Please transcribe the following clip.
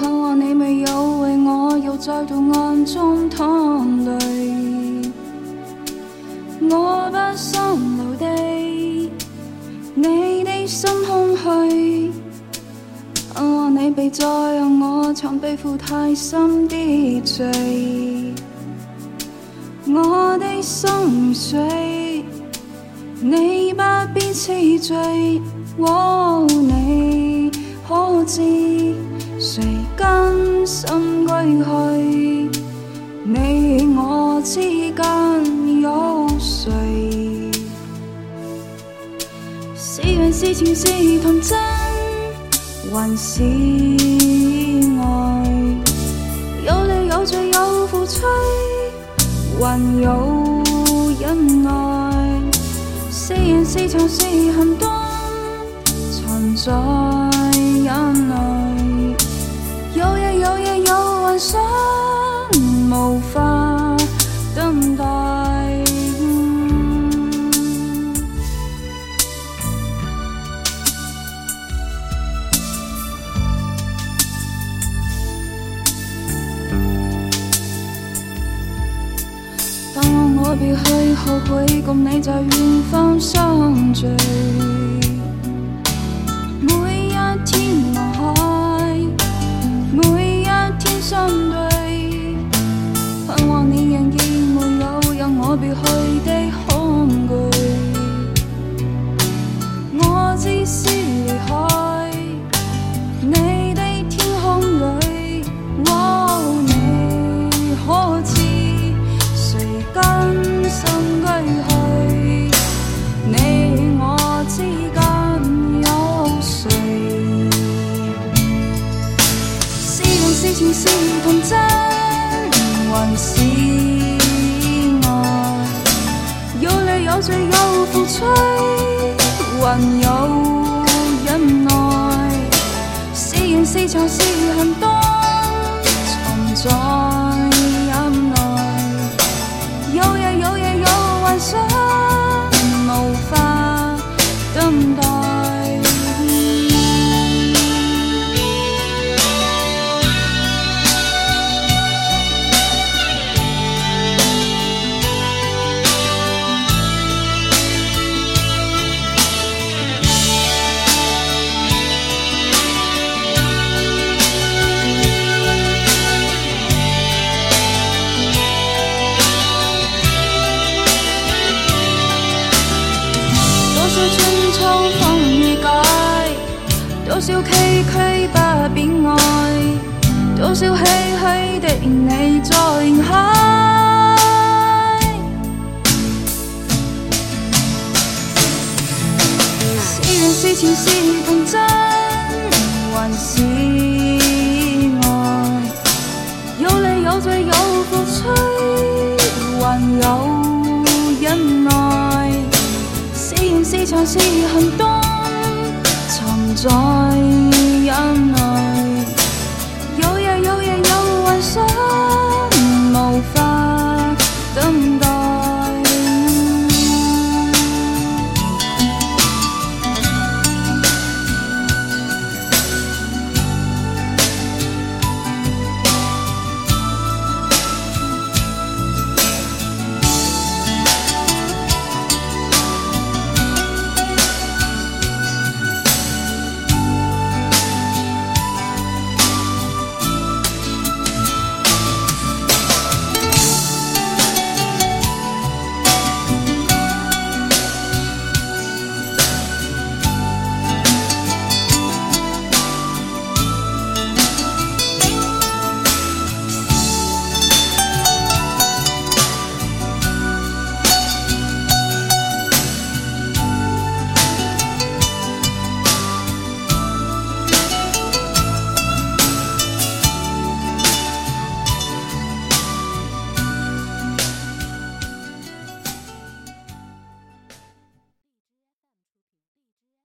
盼望你未有为我又再度暗中淌泪。我不想留低，你的心空虚。盼望你别再让我曾背负太深的罪。我的心碎，你不必痴醉。哦，你可知真心归去？你我之间有谁？是缘是情是童真，还是爱？有泪有罪有付出。还有忍耐，是人是墙是恨多，藏在盼望我别去后悔，共你在远方相聚。是缘是很多，存在多少崎岖不变爱，多少唏嘘的你在人海。是缘是情是童真，还是爱？有泪有罪有付出，还有忍耐。是缘是墙是很多，在眼内，有夜，有夜，有幻想。